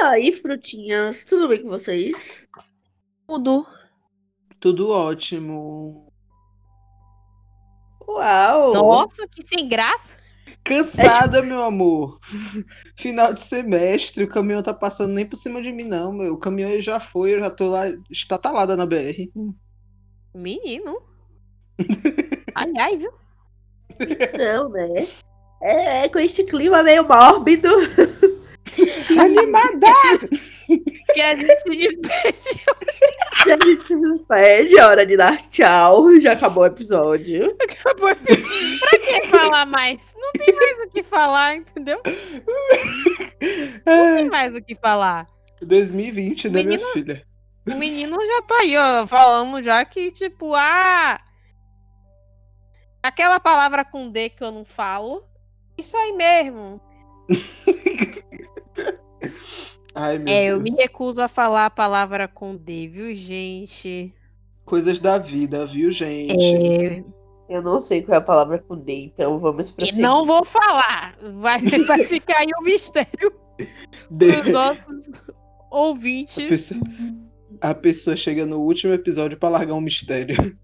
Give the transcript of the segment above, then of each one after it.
E aí, frutinhas, tudo bem com vocês? Tudo. Tudo ótimo. Uau! Nossa, que sem graça. Cansada, meu amor. Final de semestre, o caminhão tá passando nem por cima de mim, não, meu. O caminhão já foi, eu já tô lá estatalada na BR. Menino. ai, ai, viu? Não, né? É, com este clima meio mórbido. Animada! Que a gente se despede. A gente se despede, é hora de dar tchau. Já acabou o episódio. Acabou. pra que falar mais? Não tem mais o que falar, entendeu? Não tem mais o que falar. 2020, né, minha Menino- filha? O menino já tá aí, ó, falando já que, tipo, ah. Aquela palavra com D que eu não falo. Isso aí mesmo. Ai, meu É, eu Deus. me recuso a falar a palavra com D, viu, gente? Coisas da vida, viu, gente? É, Eu não sei qual é a palavra com D, então vamos e prosseguir. não vou falar. Vai, vai ficar aí o mistério De- pros nossos A ouvintes. pessoa, a pessoa chega no último episódio pra largar um mistério.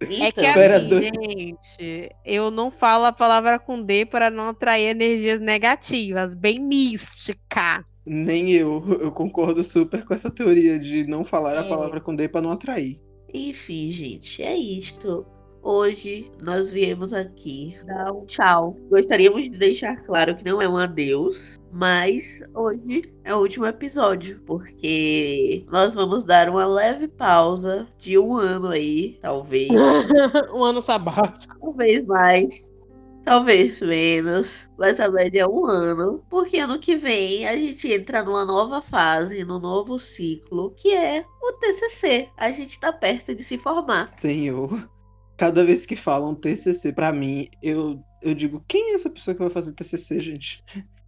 É que assim, gente, eu não falo a palavra com D para não atrair energias negativas, bem mística. Nem eu. Eu concordo super com essa teoria de não falar a É. palavra com D pra não atrair. Enfim, gente, é isto. Hoje nós viemos aqui dar um tchau. Gostaríamos de deixar claro que não é um adeus, mas hoje é o último episódio, porque nós vamos dar uma leve pausa de um ano aí, talvez, um ano sabático. talvez mais, talvez menos, mas a média é um ano, porque ano que vem a gente entra numa nova fase, num novo ciclo, que é o TCC. A gente tá perto de se formar. Senhor. Cada vez que falam TCC pra mim, eu, eu digo: quem é essa pessoa que vai fazer TCC, gente?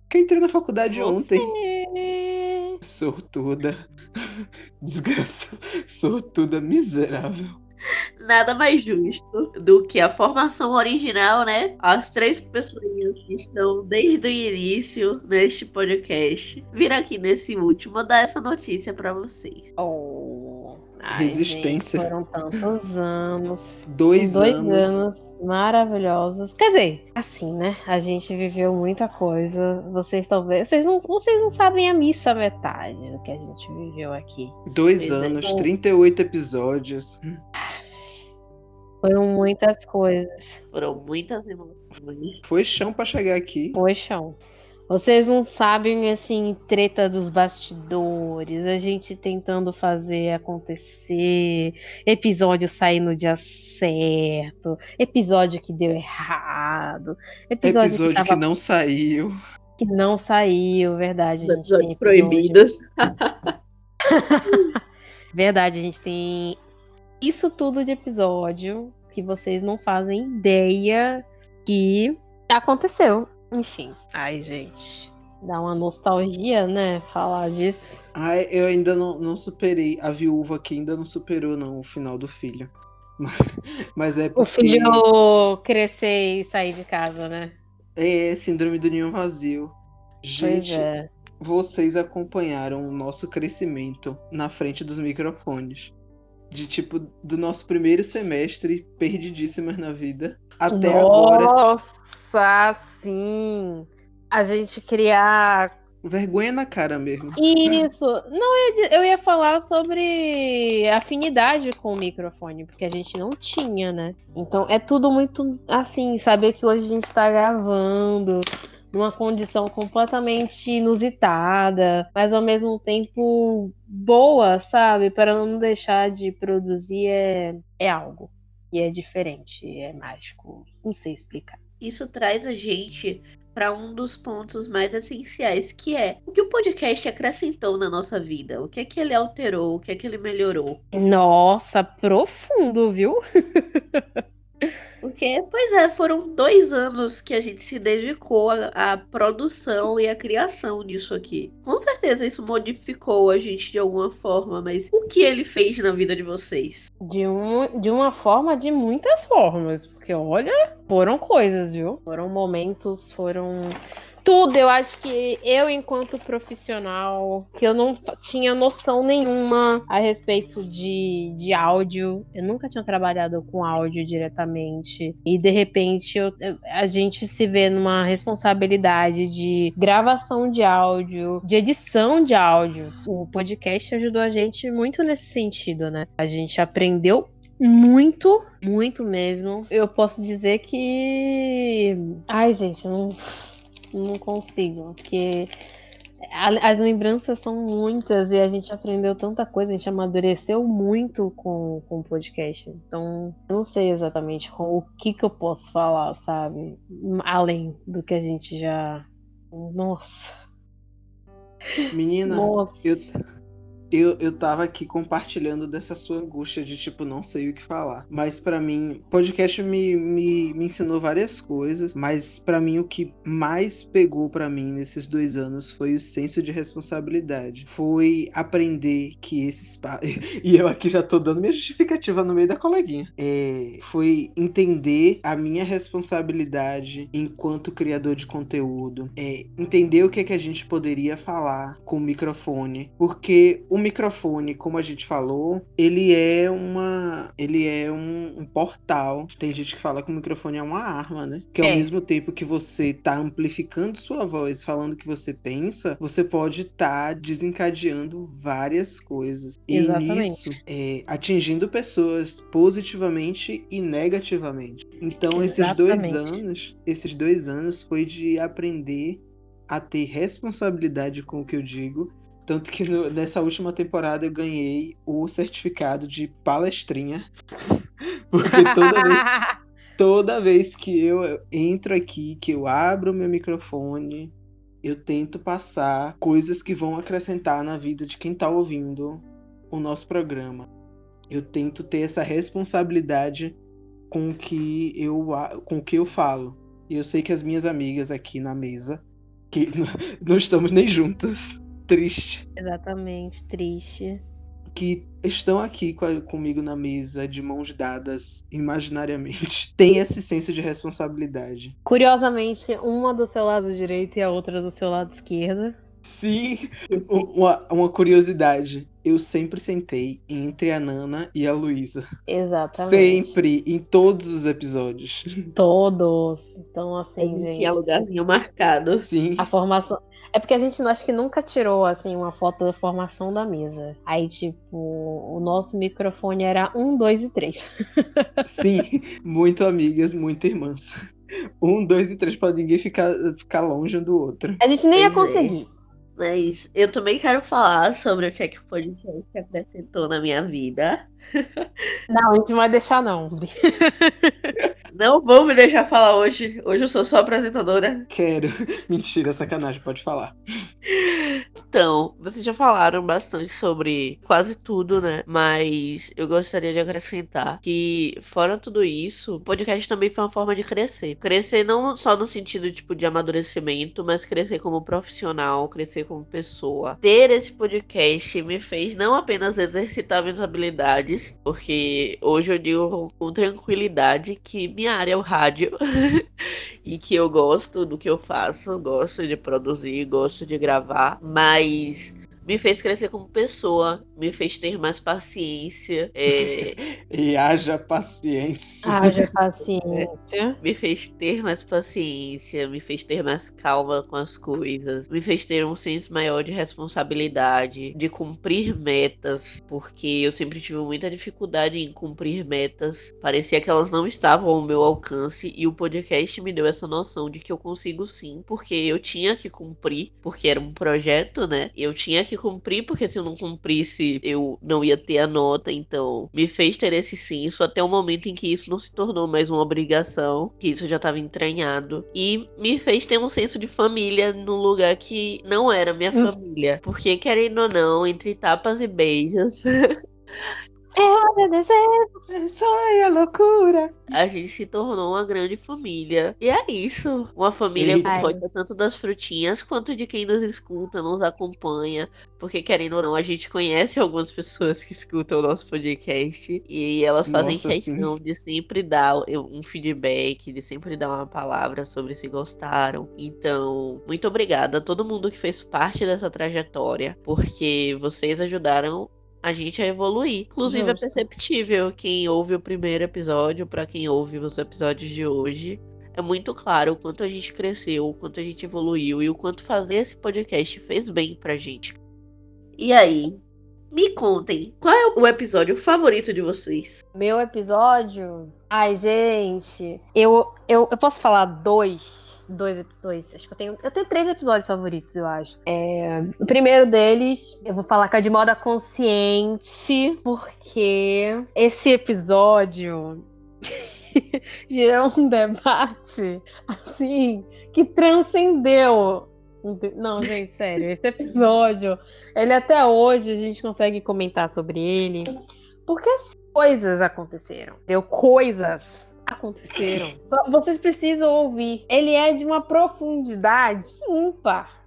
Que eu entrei na faculdade ontem. Você. Sortuda. Desgraça. Sortuda miserável. Nada mais justo do que a formação original, né? As três pessoas que estão desde o início neste podcast vir aqui nesse último dar essa notícia pra vocês. Oh. Ai, Resistência. gente, foram tantos anos. Dois, Dois anos. anos maravilhosos. Quer dizer, assim, né? A gente viveu muita coisa. Vocês talvez. Vocês não, vocês não sabem a missa metade do que a gente viveu aqui. Dois Pois é. anos, 38 episódios. Foram muitas coisas. Foram muitas emoções. Foi chão pra chegar aqui. Poxa. Vocês não sabem, assim, treta dos bastidores, a gente tentando fazer acontecer, episódio sair no dia certo, episódio que deu errado, episódio, Episódio que, que, tava, não saiu. que não saiu, verdade. Os episódios episódio- proibidos. Verdade, a gente tem isso tudo de episódio que vocês não fazem ideia que aconteceu. Enfim. Ai, gente. Dá uma nostalgia, né? Falar disso. Ai, eu ainda não, não superei. A viúva que ainda não superou, não, o final do filho. Mas, mas é porque O filho crescer e sair de casa, né? é síndrome do ninho vazio. Gente, é. vocês acompanharam o nosso crescimento na frente dos microfones. De tipo, do nosso primeiro semestre, perdidíssimas na vida, até agora. Nossa, sim. A gente criar Vergonha na cara mesmo. Isso. Não, eu, eu ia falar sobre afinidade com o microfone, porque a gente não tinha, né? Então é tudo muito assim, saber que hoje a gente tá gravando numa condição completamente inusitada, mas ao mesmo tempo boa, sabe? Para não deixar de produzir é, é algo. E é diferente, é mágico. Não sei explicar. Isso traz a gente para um dos pontos mais essenciais, que é o que o podcast acrescentou na nossa vida, o que é que ele alterou, o que é que ele melhorou. Nossa, profundo, viu? Porque, pois é, foram dois anos que a gente se dedicou à, à produção e à criação disso aqui. Com certeza isso modificou a gente de alguma forma, mas o que ele fez na vida de vocês? De, um, de uma forma, de muitas formas. Porque, olha, foram coisas, viu? Foram momentos, foram tudo. Eu acho que eu, enquanto profissional, que eu não tinha noção nenhuma a respeito de, de áudio. Eu nunca tinha trabalhado com áudio diretamente. E de repente eu, a gente se vê numa responsabilidade de gravação de áudio, de edição de áudio. O podcast ajudou a gente muito nesse sentido, né? A gente aprendeu muito, muito mesmo. Eu posso dizer que. Ai, gente, não não consigo, porque as lembranças são muitas e a gente aprendeu tanta coisa, a gente amadureceu muito com, com o podcast. Então, não sei exatamente com o que, que eu posso falar, sabe? Além do que a gente já. Nossa. Menina, Nossa. eu eu, eu tava aqui compartilhando dessa sua angústia de, tipo, não sei o que falar. Mas para mim, podcast me, me, me ensinou várias coisas, mas para mim o que mais pegou para mim nesses dois anos foi o senso de responsabilidade. Foi aprender que esses. e eu aqui já tô dando minha justificativa no meio da coleguinha. É, foi entender a minha responsabilidade enquanto criador de conteúdo. É, entender o que, é que a gente poderia falar com o microfone. Porque o microfone, como a gente falou, ele é uma. Ele é um, um, portal. Tem gente que fala que o microfone é uma arma, né? Que ao é. mesmo tempo que você tá amplificando sua voz, falando o que você pensa, você pode estar tá desencadeando várias coisas. Exatamente. E isso, é, atingindo pessoas positivamente e negativamente. Então, Exatamente. esses dois anos, esses dois anos foi de aprender a ter responsabilidade com o que eu digo tanto que nessa última temporada eu ganhei o certificado de palestrinha. Porque toda vez, toda vez que eu entro aqui, que eu abro meu microfone, eu tento passar coisas que vão acrescentar na vida de quem está ouvindo o nosso programa. Eu tento ter essa responsabilidade com o que eu, com o que eu falo. E eu sei que as minhas amigas aqui na mesa, que não estamos nem juntas, triste. Exatamente, triste. Que estão aqui comigo na mesa, de mãos dadas imaginariamente, tem esse senso de responsabilidade. Curiosamente, uma do seu lado direito e a outra do seu lado esquerdo. Sim, uma, uma curiosidade. Eu sempre sentei entre a Nana e a Luísa. Exatamente. Sempre, em todos os episódios. Todos. Então, assim, gente. Tinha lugarzinho marcado. Sim. A formação. É porque a gente acho que nunca tirou, assim, uma foto da formação da mesa. Aí, tipo, o nosso microfone era um, dois e três. Sim, muito amigas, muito irmãs. Um, dois e três, pra ninguém ficar, ficar longe um do outro. A gente nem ia conseguir. Mas eu também quero falar sobre o que é que o podcast acrescentou na minha vida. Não, a gente não vai deixar, não. Não vou me deixar falar hoje. Hoje eu sou só apresentadora. Quero. Mentira, sacanagem, pode falar. Então, vocês já falaram bastante sobre quase tudo, né? Mas eu gostaria de acrescentar que, fora tudo isso, o podcast também foi uma forma de crescer. Crescer não só no sentido, tipo, de amadurecimento, mas crescer como profissional, crescer como pessoa. Ter esse podcast me fez não apenas exercitar minhas habilidades, porque hoje eu digo com tranquilidade que minha área é o rádio. E que eu gosto do que eu faço, gosto de produzir, gosto de gravar, mas me fez crescer como pessoa, me fez ter mais paciência. É... e haja paciência. Haja paciência. me fez ter mais paciência, me fez ter mais calma com as coisas, me fez ter um senso maior de responsabilidade, de cumprir metas, porque eu sempre tive muita dificuldade em cumprir metas. Parecia que elas não estavam ao meu alcance e o podcast me deu essa noção de que eu consigo sim, porque eu tinha que cumprir, porque era um projeto, né? Eu tinha que que cumprir, porque se eu não cumprisse, eu não ia ter a nota. Então, me fez ter esse senso até o momento em que isso não se tornou mais uma obrigação, que isso já estava entranhado. E me fez ter um senso de família num lugar que não era minha hum. família. Porque, querendo ou não, entre tapas e beijos. É hora desejo. É sonho, é loucura. A gente se tornou uma grande família. E é isso. Uma família E- composta tanto das frutinhas quanto de quem nos escuta, nos acompanha. Porque, querendo ou não, a gente conhece algumas pessoas que escutam o nosso podcast. E elas fazem Nossa, questão de sempre dar um feedback, de sempre dar uma palavra sobre se gostaram. Então, muito obrigada a todo mundo que fez parte dessa trajetória. Porque vocês ajudaram a gente a evoluir. Inclusive, é Justo. perceptível quem ouve o primeiro episódio para quem ouve os episódios de hoje. É muito claro o quanto a gente cresceu, o quanto a gente evoluiu e o quanto fazer esse podcast fez bem pra gente. E aí, me contem, qual é o episódio favorito de vocês? Meu episódio. Ai, gente. Eu, eu, eu posso falar dois. Dois, dois. Acho que eu tenho. Eu tenho três episódios favoritos, eu acho. É, o primeiro deles, eu vou falar que é de moda consciente, porque esse episódio gerou um debate assim que transcendeu. Não, gente, sério, esse episódio, ele até hoje a gente consegue comentar sobre ele, porque as coisas aconteceram, entendeu? Coisas aconteceram. Só- vocês precisam ouvir. Ele é de uma profundidade ímpar,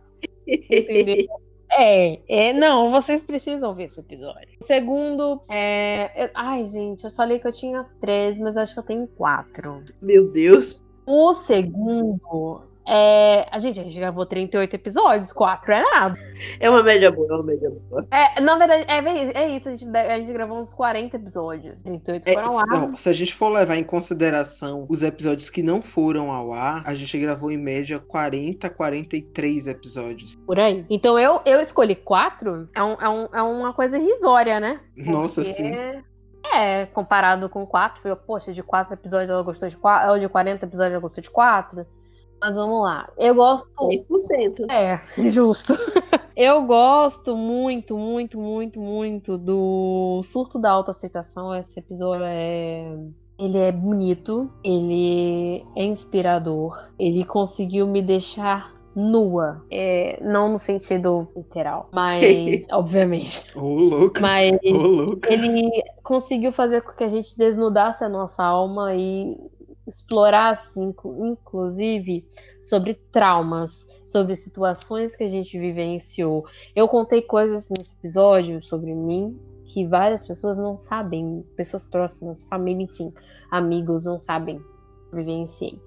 entendeu? É, é, não, vocês precisam ver esse episódio. O segundo, é. eu- ai, gente, eu falei que eu tinha três, mas eu acho que eu tenho quatro. Meu Deus. O segundo é. A gente, a gente gravou 38 episódios, quatro é nada. É uma média boa, é uma média boa. É, na verdade, é, é isso, a gente, a gente gravou uns 40 episódios. 38 É, foram lá. não, se a gente for levar em consideração os episódios que não foram ao ar, a gente gravou em média 40, 43 episódios. Por aí. Então eu, eu escolhi quatro. É, um, é, um, é uma coisa irrisória, né? Nossa, Porque, sim. É, comparado com quatro, foi, poxa, de quatro episódios ela gostou de quatro, ou de 40 episódios ela gostou de quatro. Mas vamos lá. Eu gosto. 10%. É, justo. Eu gosto muito, muito, muito, muito do surto da autoaceitação. Esse episódio é. Ele é bonito, ele é inspirador, ele conseguiu me deixar nua. É, não no sentido literal, mas. obviamente. Ô, louco. Mas louco. ele conseguiu fazer com que a gente desnudasse a nossa alma e explorasse, inclu- inclusive, sobre traumas, sobre situações que a gente vivenciou. Eu contei coisas nesse episódio sobre mim que várias pessoas não sabem, pessoas próximas, família, enfim, amigos não sabem, vivenciei.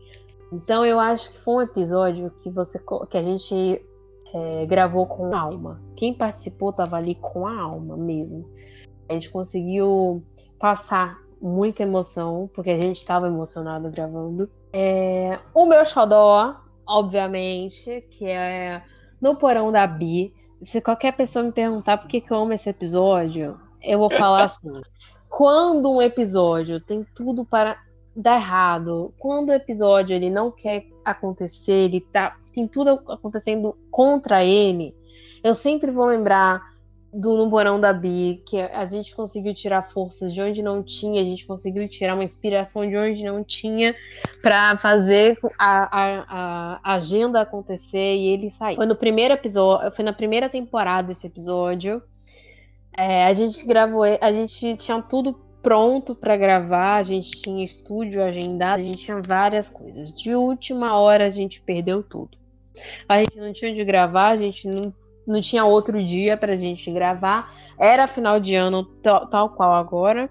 Então eu acho que foi um episódio que você que a gente é, gravou com a alma. Quem participou estava ali com a alma mesmo. A gente conseguiu passar muita emoção, porque a gente estava emocionado gravando. É, o meu xodó, obviamente, que é no porão da Bi. Se qualquer pessoa me perguntar por que, que eu amo esse episódio, eu vou falar assim. Quando um episódio tem tudo para dar errado, quando o episódio ele não quer acontecer, ele tá, tem tudo acontecendo contra ele, eu sempre vou lembrar do No Porão da Bi, que a gente conseguiu tirar forças de onde não tinha, a gente conseguiu tirar uma inspiração de onde não tinha para fazer a, a, a agenda acontecer e ele sair. Foi no primeiro episódio, foi na primeira temporada esse episódio. É, a gente gravou, a gente tinha tudo pronto para gravar, a gente tinha estúdio agendado, a gente tinha várias coisas. De última hora a gente perdeu tudo. A gente não tinha onde gravar, a gente não não tinha outro dia pra gente gravar. Era final de ano, tal, tal qual agora.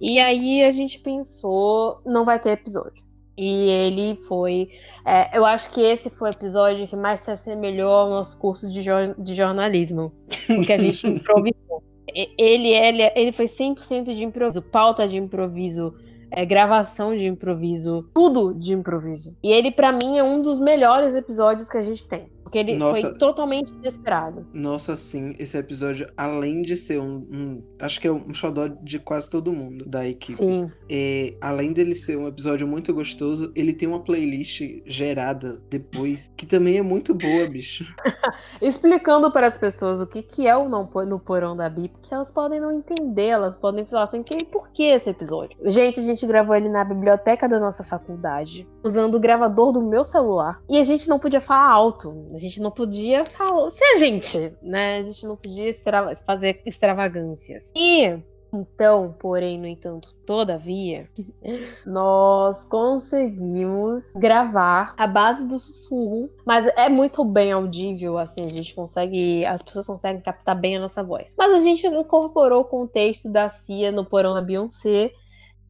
E aí a gente pensou, não vai ter episódio. E ele foi. é, eu acho que esse foi o episódio que mais se assemelhou ao nosso curso de, de jornalismo. Porque a gente improvisou. Ele, ele, ele foi 100% de improviso, pauta de improviso, é, gravação de improviso, tudo de improviso. E ele, pra mim, é um dos melhores episódios que a gente tem. Porque ele Nossa. foi totalmente inesperado. Nossa, sim, esse episódio, além de ser um, um- Acho que é um xodó de quase todo mundo da equipe. Sim. É, além dele ser um episódio muito gostoso, ele tem uma playlist gerada depois, que também é muito boa, bicho. Explicando para as pessoas o que, que é o não no porão da Bi, porque elas podem não entender, elas podem falar assim, "Que- por que esse episódio? Gente, a gente gravou ele na biblioteca da nossa faculdade, usando o gravador do meu celular. E a gente não podia falar alto, a gente não podia falar. Se a gente, né? A gente não podia extra- fazer extravagâncias. E Então, porém, no entanto, todavia, nós conseguimos gravar a base do sussurro, mas é muito bem audível, assim, a gente consegue, as pessoas conseguem captar bem a nossa voz. Mas a gente incorporou o contexto da Cia no porão da Beyoncé.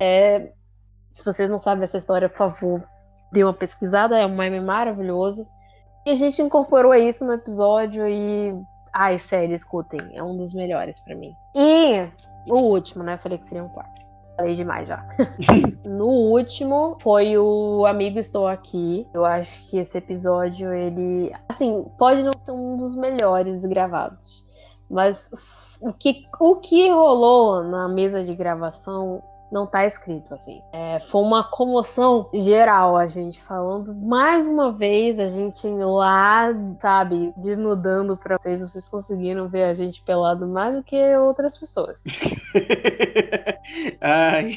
É, se vocês não sabem essa história, por favor, dê uma pesquisada, é um meme maravilhoso. E a gente incorporou isso no episódio e. Ai, sério, escutem, é um dos melhores para mim. E o último, né? Falei que seriam quatro. Falei demais já. no último foi o Amigo Estou Aqui. Eu acho que esse episódio, ele. Assim, pode não ser um dos melhores gravados. Mas o que, o que rolou na mesa de gravação não tá escrito assim. É, foi uma comoção geral a gente falando mais uma vez, a gente lá, sabe, desnudando pra vocês. Vocês conseguiram ver a gente pelado mais do que outras pessoas. Ai.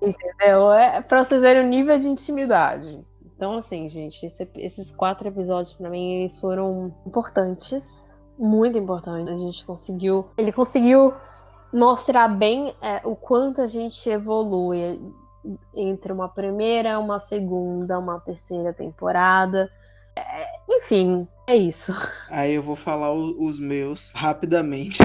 Entendeu? É pra vocês verem o nível de intimidade. Então, assim, gente, esse, esses quatro episódios para mim eles foram importantes, muito importantes. A gente conseguiu, ele conseguiu mostrar bem é, o quanto a gente evolui entre uma primeira, uma segunda, uma terceira temporada. É, enfim, é isso. Aí eu vou falar os meus rapidamente.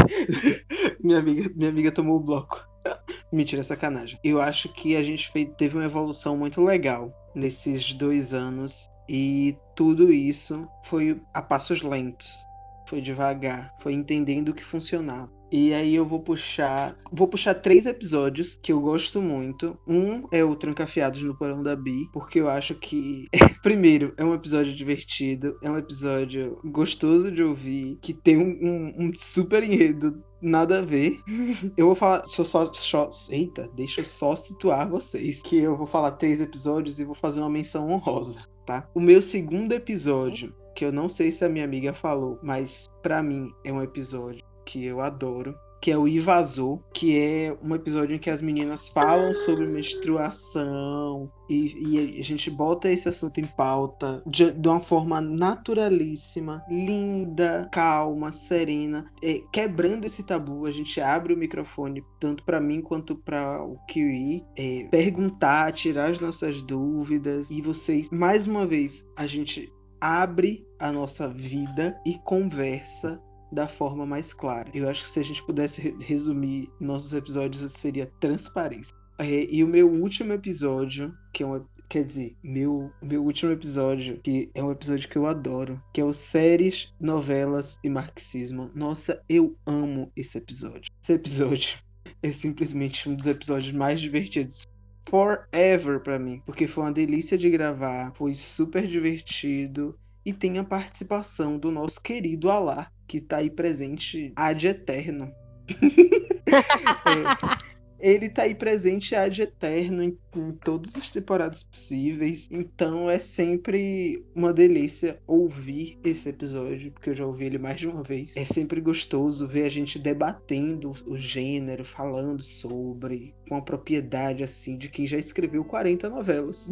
minha, amiga, minha amiga tomou o bloco. Mentira, sacanagem. Eu acho que a gente fez, teve uma evolução muito legal nesses dois anos. E tudo isso foi a passos lentos. Foi devagar. Foi entendendo o que funcionava. E aí eu vou puxar. Vou puxar três episódios que eu gosto muito. Um é o Trancafiados no Porão da Bi, porque eu acho que. Primeiro, é um episódio divertido, é um episódio gostoso de ouvir, que tem um, um, um super enredo nada a ver. Eu vou falar. Só, só, só, eita, deixa eu só situar vocês. Que eu vou falar três episódios e vou fazer uma menção honrosa, tá? O meu segundo episódio, que eu não sei se a minha amiga falou, mas para mim é um episódio que eu adoro, que é o Invasor, que é um episódio em que as meninas falam sobre menstruação e, e a gente bota esse assunto em pauta de, de uma forma naturalíssima, linda, calma, serena, é, quebrando esse tabu. A gente abre o microfone tanto para mim quanto para o Kiwi, é, perguntar, tirar as nossas dúvidas e vocês, mais uma vez, a gente abre a nossa vida e conversa da forma mais clara. Eu acho que se a gente pudesse resumir nossos episódios, seria transparência. É, e o meu último episódio, que é um, quer dizer, meu, meu último episódio, que é um episódio que eu adoro, que é o Séries, Novelas e Marxismo. Nossa, eu amo esse episódio. Esse episódio é simplesmente um dos episódios mais divertidos forever para mim, porque foi uma delícia de gravar, foi super divertido e tem a participação do nosso querido Alá, que tá aí presente ad eterno. é, ele tá aí presente ad eterno em, em, todas as temporadas possíveis. Então é sempre uma delícia ouvir esse episódio, porque eu já ouvi ele mais de uma vez. É sempre gostoso ver a gente debatendo o gênero, falando sobre, com a propriedade assim de quem já escreveu 40 novelas.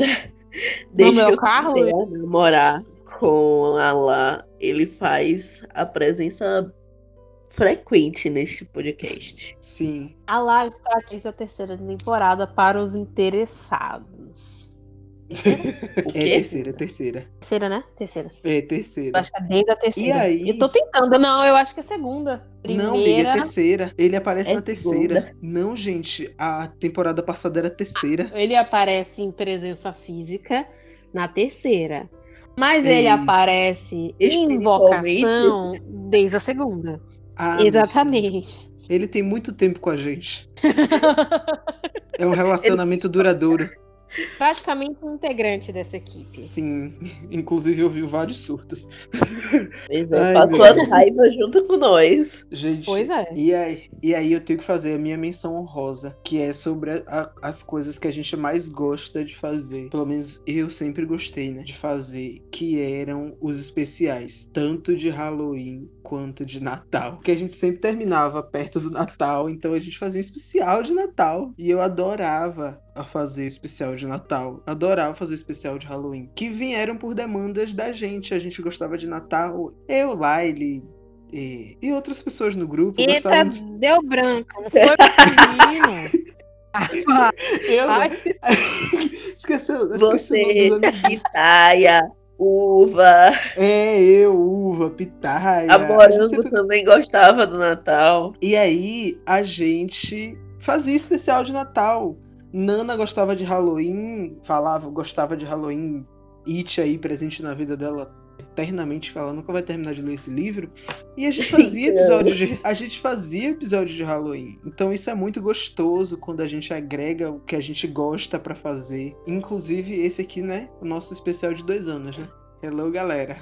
Deixa no meu carro, namorar com a Lá, ele faz a presença frequente neste podcast. Sim. A Lá está aqui sua terceira temporada para os interessados. é terceira, terceira. Terceira, né? Terceira. É, terceira. Eu acho que é desde a terceira. E aí? Eu tô tentando. Não, eu acho que é segunda. Primeira... Não, é terceira. Ele aparece É na terceira. segunda. Não, gente. A temporada passada era terceira. Ele aparece em presença física na terceira. Mas É ele aparece em invocação desde a segunda. Ah, Exatamente. Ele tem muito tempo com a gente. É um relacionamento duradouro. Praticamente um integrante dessa equipe. Sim. Inclusive ouviu vários surtos. Pois é, Ai, passou meu as raivas junto com nós. Gente, Pois é. E aí, e aí eu tenho que fazer a minha menção honrosa, que é sobre a- a- as coisas que a gente mais gosta de fazer. Pelo menos eu sempre gostei, né? De fazer, que eram os especiais, tanto de Halloween quanto de Natal. Que a gente sempre terminava perto do Natal, então a gente fazia um especial de Natal. E eu adorava a fazer o especial de Natal. Adorava fazer o especial de Halloween. Que vieram por demandas da gente. A gente gostava de Natal. Eu, Laile, e, e outras pessoas no grupo Eita, gostavam de... deu branco. Não foi menino. Eu, Ai, esqueceu, esqueci Você, pitaia, uva. É, eu, uva, pitaia. A morango sempre- também gostava do Natal. E aí a gente fazia especial de Natal. Nana gostava de Halloween, falava, gostava de Halloween, It aí presente na vida dela eternamente, que ela nunca vai terminar de ler esse livro. E a gente fazia episódio de a gente fazia episódio de Halloween. Então isso é muito gostoso quando a gente agrega o que a gente gosta pra fazer. Inclusive esse aqui, né, o nosso especial de dois anos, né? Hello, galera.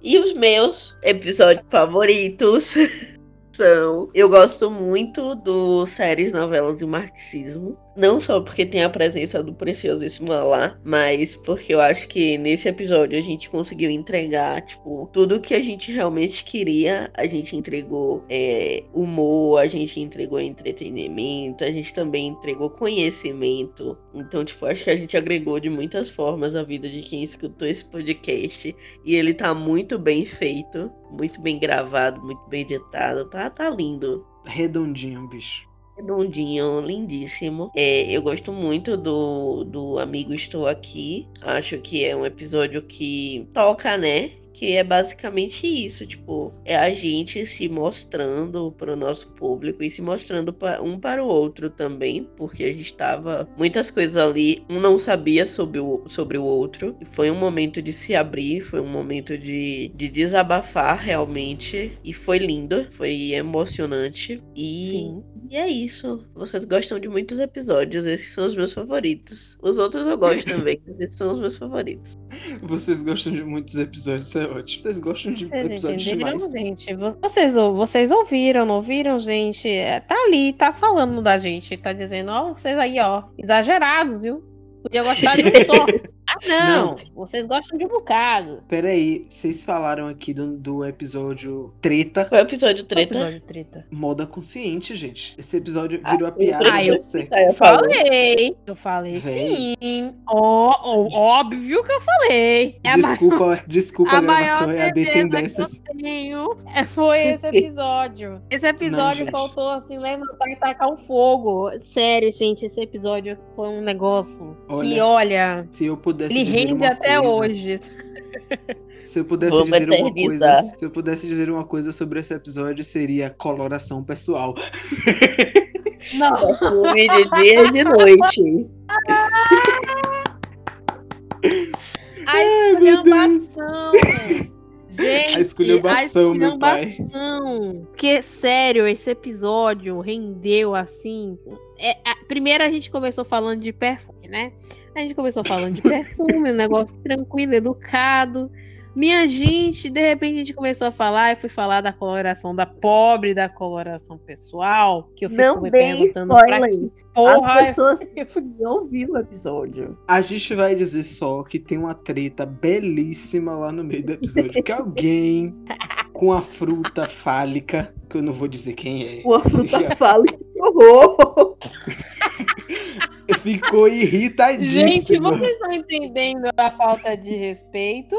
E os meus episódios favoritos são. Eu gosto muito do séries, novelas e marxismo. Não só porque tem a presença do preciosíssimo lá, mas porque eu acho que nesse episódio a gente conseguiu entregar, tipo, tudo que a gente realmente queria. A gente entregou é, humor, a gente entregou entretenimento, a gente também entregou conhecimento. Então, tipo, acho que a gente agregou de muitas formas a vida de quem escutou esse podcast. E ele tá muito bem feito, muito bem gravado, muito bem editado. Tá, tá lindo. Redondinho, bicho. Redondinho, lindíssimo. É, eu gosto muito do, do Amigo Estou Aqui. Acho que é um episódio que toca, né? Que é basicamente isso, tipo, é a gente se mostrando para o nosso público e se mostrando pa- um para o outro também, porque a gente tava muitas coisas ali, um não sabia sobre o, sobre o outro, e foi um momento de se abrir, foi um momento de, de desabafar realmente, e foi lindo, foi emocionante, e Sim. E é isso. Vocês gostam de muitos episódios. Esses são os meus favoritos. Os outros eu gosto também. Esses são os meus favoritos. Vocês gostam de muitos episódios, é ótimo. Vocês gostam de Vocês episódios entenderam, demais. gente? Vo- Vocês, ou- vocês ouviram, não ouviram, gente? É, tá ali, tá falando da gente, tá dizendo, ó, vocês aí, ó, exagerados, viu? Podia gostar de um só. Ah, não, Não. vocês gostam de um bocado. Peraí, vocês falaram aqui do, do episódio Treta, Foi o episódio treta. Episódio treta. moda consciente, gente. Esse episódio Ah, virou a piada Ah, eu-. Tá, eu. Falei, eu falei Véi. sim. Ó, ó, óbvio que eu falei. É a ma- Desculpa, desculpa a, a maior certeza que eu tenho é, foi esse episódio. Esse episódio gente. faltou assim levantar e tacar o fogo. Sério, gente, esse episódio foi um negócio que, Olha, olha, Se eu pudesse ele dizer rende uma até coisa, hoje. Se eu pudesse Vamos dizer uma coisa, se eu pudesse dizer uma coisa sobre esse episódio seria coloração pessoal. Não, Perfume de dia e de noite. a esculhambação. Gente, A esculhambação, meu pai. Porque, sério, esse episódio rendeu assim. É, primeiro a gente começou falando de perfume, né? A gente começou falando de perfume, um negócio tranquilo, educado. Minha gente, de repente a gente começou a falar, eu fui falar da coloração da pobre, da coloração pessoal, que eu fico Não me perguntando pra spoiler. que porra As pessoas não ouviram o episódio. A gente vai dizer só que tem uma treta belíssima lá no meio do episódio. Que alguém com a fruta fálica, que eu não vou dizer quem é, Uma fruta fala que horror. ficou irritadíssimo. Gente, vocês estão entendendo a falta de respeito?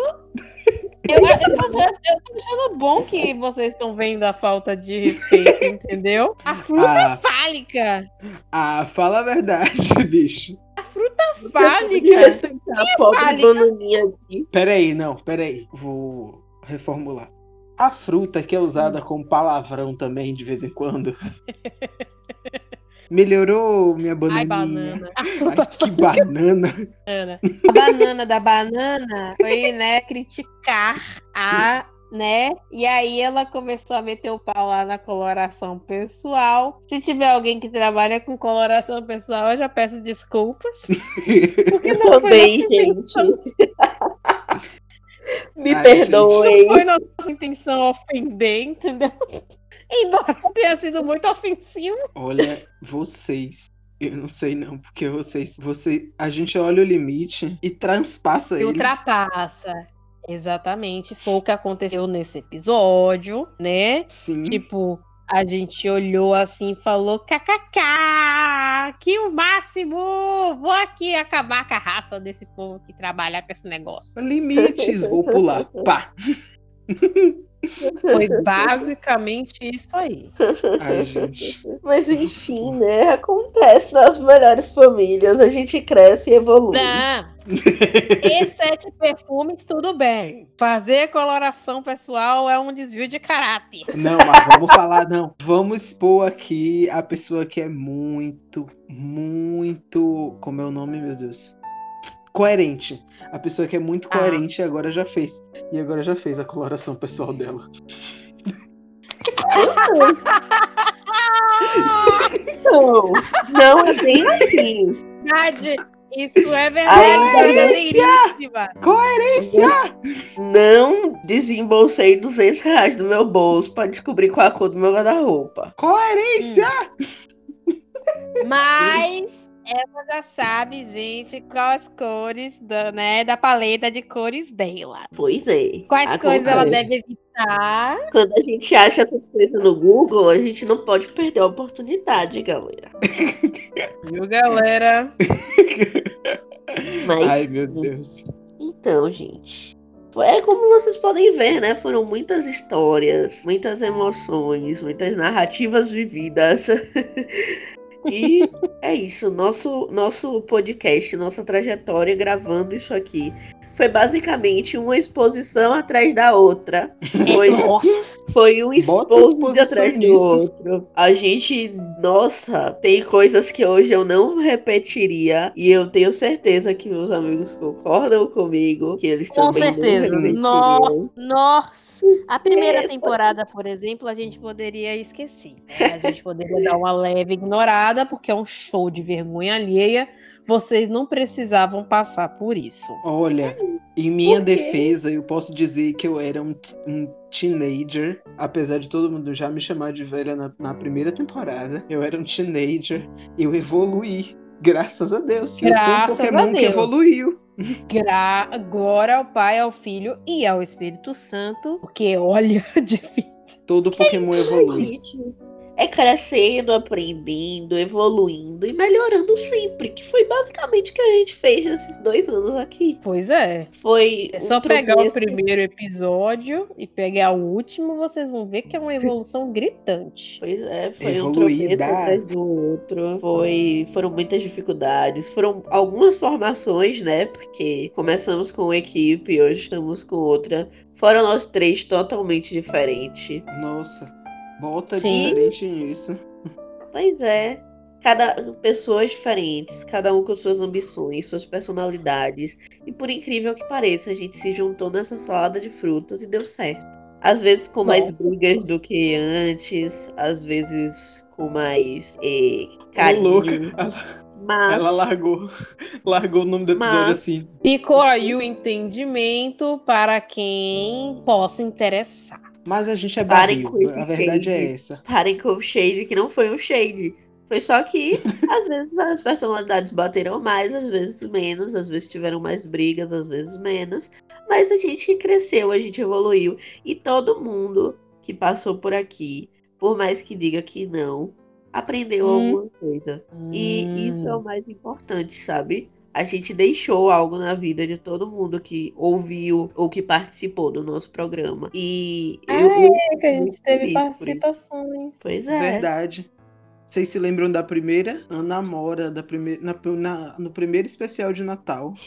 Eu, eu, tô, vendo- eu tô achando bom que vocês estão vendo a falta de respeito, entendeu? A fruta Ah. fálica! Ah, fala a verdade, bicho. Você Fálica! podia respeitar a pobre fálica? bananinha aqui. Peraí, não, peraí. Vou reformular. A fruta que é usada como palavrão também de vez em quando. Melhorou minha bananinha. Ai, banana. A Ai, fruta que banana. banana. A banana da banana foi, né, criticar a. Né? E aí ela começou a meter o pau lá na coloração pessoal. Se tiver alguém que trabalha com coloração pessoal, eu já peço desculpas. Porque Eu não foi também, gente. Me Ai, perdoem. Não foi nossa intenção ofender, entendeu? Embora tenha sido muito ofensivo. Olha, vocês. Eu não sei não, porque vocês, você, a gente olha o limite e transpassa E ele. ultrapassa. Exatamente. Foi o que aconteceu nesse episódio, né? Sim. Tipo, a gente olhou assim e falou: kkk, que o máximo! Vou aqui acabar com a raça desse povo que trabalha com esse negócio. Limites, vou pular. Pá. Foi basicamente isso aí. Ai, gente. Mas enfim, né? Acontece nas melhores famílias. A gente cresce e evolui. Não. E sete perfumes, tudo bem. Fazer coloração pessoal é um desvio de caráter. Não, mas vamos falar, não. Vamos expor aqui a pessoa que é muito, muito. Como é o nome, meu Deus? Coerente. A pessoa que é muito Ah. coerente e agora já fez. E agora já fez a coloração pessoal dela. Não, não é bem assim. Verdade. Isso é verdade. verdadeiríssima. Coerência! Não desembolsei 200 reais do meu bolso pra descobrir qual a cor do meu guarda-roupa. Coerência! Mas ela já sabe, gente, quais as cores da, né, da paleta de cores dela. Pois é. Quais coisas ela deve evitar. Quando a gente acha essas coisas no Google, a gente não pode perder a oportunidade, galera. Viu, galera? Mas, Ai, meu Deus. então, gente. É como vocês podem ver, né? Foram muitas histórias, muitas emoções, muitas narrativas vividas. e é isso. Nosso, nosso podcast, nossa trajetória gravando isso aqui. Foi basicamente uma exposição atrás da outra. Foi, Nossa. foi um exposição atrás do outro. A gente, nossa, tem coisas que hoje eu não repetiria. E eu tenho certeza que meus amigos concordam comigo. Que eles Com também certeza. não repetiriam. No- Nossa. A primeira É, temporada, por exemplo, a gente poderia esquecer. né? A gente poderia dar uma leve ignorada, porque é um show de vergonha alheia. Vocês não precisavam passar por isso. Olha, em minha defesa, eu posso dizer que eu era um, um teenager, apesar de todo mundo já me chamar de velha na, na primeira temporada. Eu era um teenager, eu evoluí, graças a Deus. eu Graças sou um a Pokémon que evoluiu. Gra glória ao Pai, ao Filho e ao Espírito Santo. Porque, olha, difícil. Todo Pokémon evolui. Gente, É crescendo, aprendendo, evoluindo e melhorando sempre. Que foi basicamente o que a gente fez nesses dois anos aqui. Pois é. Foi. É um só pegar o tropeço. primeiro episódio e pegar o último, vocês vão ver que é uma evolução gritante. Pois é, foi um Evoluída. tropeço atrás do outro. Foi, foram muitas dificuldades. Foram algumas formações, né? Porque começamos com uma equipe, hoje estamos com outra. Foram nós três totalmente diferentes. Nossa, bota Sim. diferente nisso. Pois é. Cada pessoas diferentes, cada um com suas ambições, suas personalidades. E por incrível que pareça, a gente se juntou nessa salada de frutas e deu certo. Às vezes com mais Nossa. brigas do que antes, às vezes com mais eh, carinho. ela, Mas ela largou, largou o nome do episódio Mas- assim. Ficou aí o entendimento para quem possa interessar. Mas a gente é Parem barril, a verdade é shade. essa. parem com o shade, que não foi um shade. Foi só que às vezes as personalidades bateram mais, às vezes menos, às vezes tiveram mais brigas, às vezes menos. Mas a gente cresceu, a gente evoluiu. E todo mundo que passou por aqui, por mais que diga que não, aprendeu Hum. alguma coisa. E isso é o Hum. mais importante, sabe? A gente deixou algo na vida de todo mundo que ouviu ou que participou do nosso programa. E eu, eu É que a gente teve participações. Pois é. Verdade. Vocês se lembram da primeira? Ana Mora, da primeira, na, na- no primeiro especial de Natal.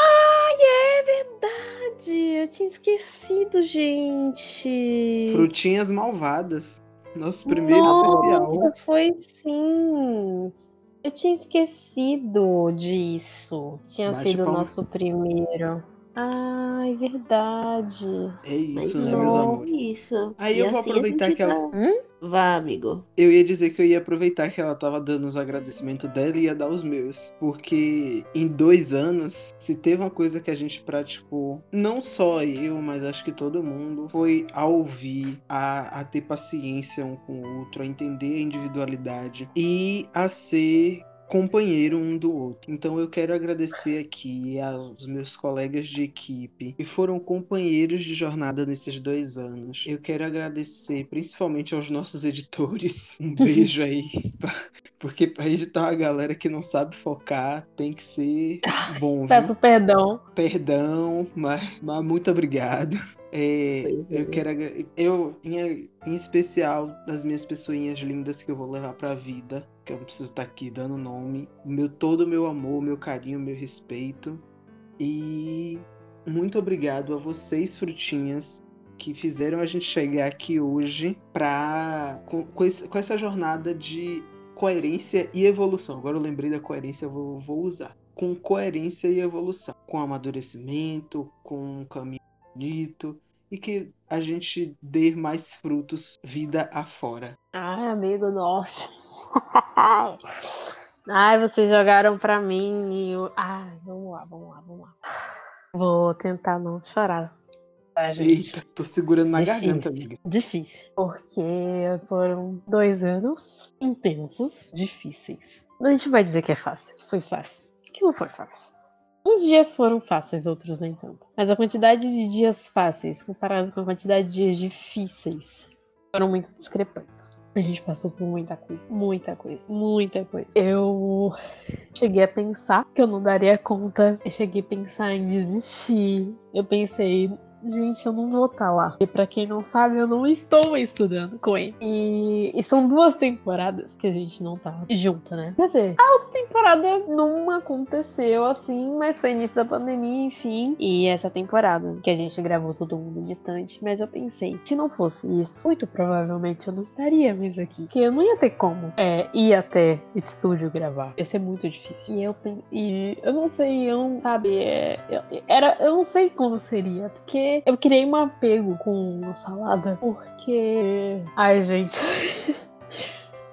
Ai, é verdade. Eu tinha esquecido, gente. Frutinhas Malvadas. Nosso primeiro especial. Nossa, foi sim. Eu tinha esquecido disso. Tinha sido o palma. nosso primeiro. Ai, verdade. É Mas isso, né, não, meus é amores? isso. Aí E eu vou assim a aproveitar que ela- tá- Hum? Vá, amigo. Eu ia dizer que eu ia aproveitar que ela tava dando os agradecimentos dela e ia dar os meus. Porque em dois anos, se teve uma coisa que a gente praticou, não só eu, mas acho que todo mundo, foi a ouvir, a, a ter paciência um com o outro, a entender a individualidade e a ser companheiro um do outro. Então eu quero agradecer aqui aos meus colegas de equipe que foram companheiros de jornada nesses dois anos. Eu quero agradecer principalmente aos nossos editores. Um beijo aí. Porque para editar uma galera que não sabe focar, tem que ser bom. Viu? Peço perdão. Perdão, mas, mas muito obrigado. É, eu quero eu em, em especial das minhas pessoinhas lindas que eu vou levar para a vida, que eu não preciso estar aqui dando nome, meu todo o meu amor, meu carinho, meu respeito e muito obrigado a vocês frutinhas que fizeram a gente chegar aqui hoje para com, com, com, essa jornada de coerência e evolução. Agora eu lembrei da coerência, eu vou, vou usar. Com coerência e evolução, com amadurecimento, com caminho bonito e que a gente dê mais frutos vida afora. Ai, amigo, nossa. Ai, vocês jogaram pra mim. Eu... Ai, vamos lá, vamos lá, vamos lá. Vou tentar não chorar. Tá, gente? Eita, tô segurando na difícil, garganta, amiga. Difícil. Porque foram dois anos intensos, difíceis. A gente vai dizer que é fácil. Foi fácil. Que não foi fácil. Uns dias foram fáceis, outros nem tanto. Mas a quantidade de dias fáceis comparado com a quantidade de dias difíceis foram muito discrepantes. A gente passou por muita coisa, muita coisa, muita coisa. Eu cheguei a pensar que eu não daria conta. Eu cheguei a pensar em desistir. Eu pensei, gente, eu não vou estar tá lá. E para quem não sabe, eu não estou estudando com ele. E, e, são duas temporadas que a gente não tá junto, né? Quer dizer, a outra temporada não aconteceu assim, mas foi início da pandemia, enfim. E essa temporada que a gente gravou todo mundo distante. Mas eu pensei, se não fosse isso, muito provavelmente eu não estaria mais aqui. Porque eu não ia ter como é, ir até estúdio gravar. Ia ser muito difícil. E eu, e eu não sei, eu não, sabe, é, eu, era, eu não sei como seria. Porque eu criei um apego com a salada. Porque. Ai, gente.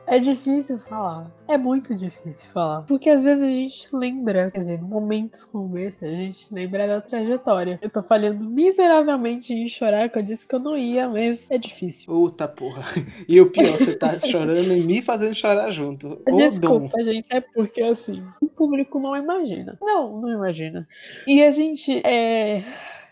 É difícil falar. É muito difícil falar. Porque às vezes a gente lembra, quer dizer, momentos como esse, a gente lembra da trajetória. Eu tô falhando miseravelmente em chorar, que eu disse que eu não ia, mas é difícil. Puta porra. E o pior, você tá chorando e me fazendo chorar junto. Desculpa, gente, é porque assim, o público não imagina. Não, não imagina. E a gente é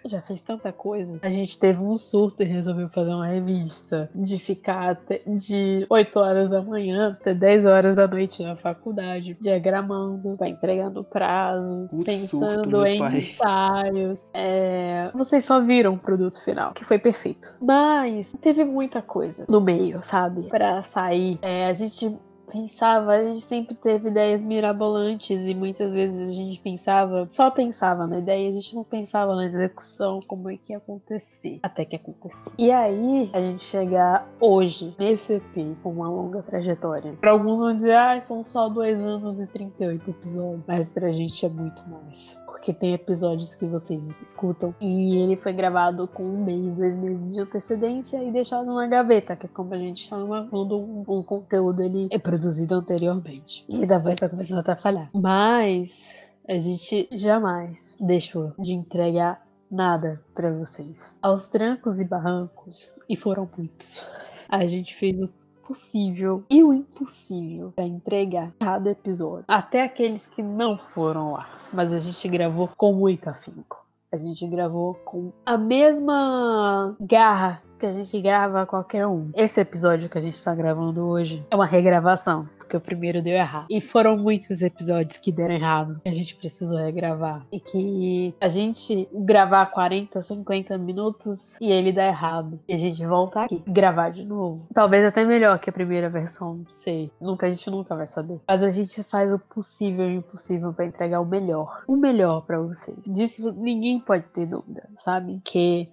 já fez tanta coisa. A gente teve um surto e resolveu fazer uma revista de ficar de 8 horas da manhã até 10 horas da noite na faculdade, diagramando, vai entregando prazo, o pensando surto, em pai. ensaios. É... Vocês só viram o produto final, que foi perfeito. Mas teve muita coisa no meio, sabe? Pra sair. É, a gente pensava, a gente sempre teve ideias mirabolantes e muitas vezes a gente pensava, só pensava na ideia, a gente não pensava na execução, como é que ia acontecer, até que acontecia. E aí, a gente chegar hoje, nesse EP, com uma longa trajetória. Para alguns vão dizer, ah, são só dois anos e 38 episódios, mas pra gente é muito mais porque tem episódios que vocês escutam e ele foi gravado com um mês, dois meses de antecedência e deixado na gaveta, que é como a gente chama quando um, um conteúdo ele é produzido anteriormente. E da voz tá começando a atrapalhar. Mas a gente jamais deixou de entregar nada para vocês. Aos trancos e barrancos, e foram muitos. A gente fez o possível e o impossível para entregar cada episódio. Até aqueles que não foram lá. Mas a gente gravou com muito afinco. A gente gravou com a mesma garra que a gente grava qualquer um. Esse episódio que a gente tá gravando hoje é uma regravação, porque o primeiro deu errado. E foram muitos episódios que deram errado, que a gente precisou regravar. E que a gente gravar 40, 50 minutos e ele dá errado. E a gente volta aqui, gravar de novo. Talvez até melhor que a primeira versão, não sei. Nunca, a gente nunca vai saber. Mas a gente faz o possível e o impossível para entregar o melhor. O melhor para vocês. Disso ninguém pode ter dúvida, sabe? Que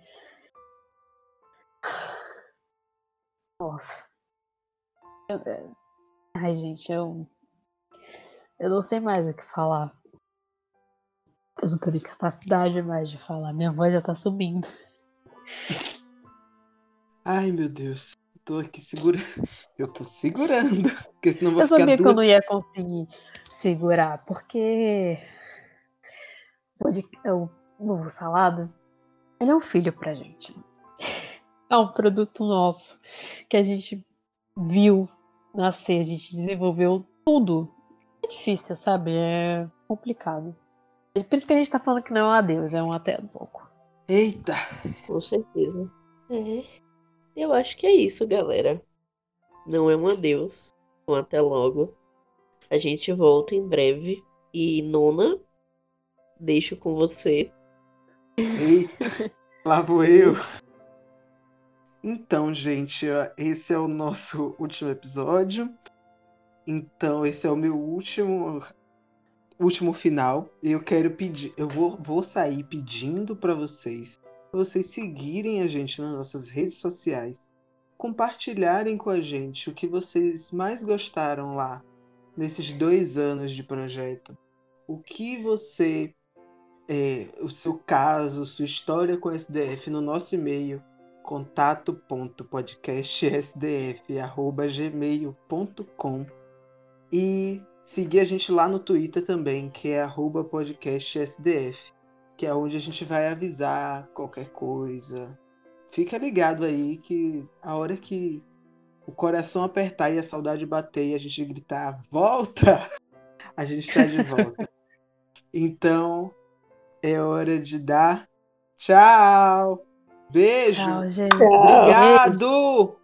nossa. Eu, é, ai, gente, eu. Eu não sei mais o que falar. Eu não tenho capacidade mais de falar. Minha voz já tá subindo. Ai, meu Deus. Tô aqui segurando. Eu tô segurando. Porque senão vou eu sabia duas... que eu não ia conseguir segurar, porque. O Novo Saladas, ele é um filho pra gente é um produto nosso que a gente viu nascer, a gente desenvolveu tudo. difícil, sabe? É complicado. É por isso que a gente tá falando que não é um adeus, é um até pouco. Eita! Com certeza. É. Eu acho que é isso, galera. Não é um adeus. Um até logo. A gente volta em breve. E Nona, deixo com você. Eita! Lá vou eu. Então, gente, esse é o nosso último episódio. Então, esse é o meu último último final. Eu quero pedir, eu vou, vou sair pedindo para vocês, pra vocês seguirem a gente nas nossas redes sociais, compartilharem com a gente o que vocês mais gostaram lá nesses dois anos de projeto. O que você, é, o seu caso, sua história com o SDF no nosso e-mail contato.podcastsdf@gmail.com e seguir a gente lá no Twitter também, que é podcastsdf, que é onde a gente vai avisar qualquer coisa. Fica ligado aí que a hora que o coração apertar e a saudade bater e a gente gritar volta, a gente está de volta. então é hora de dar tchau. Beijo. Tchau, gente. Obrigado.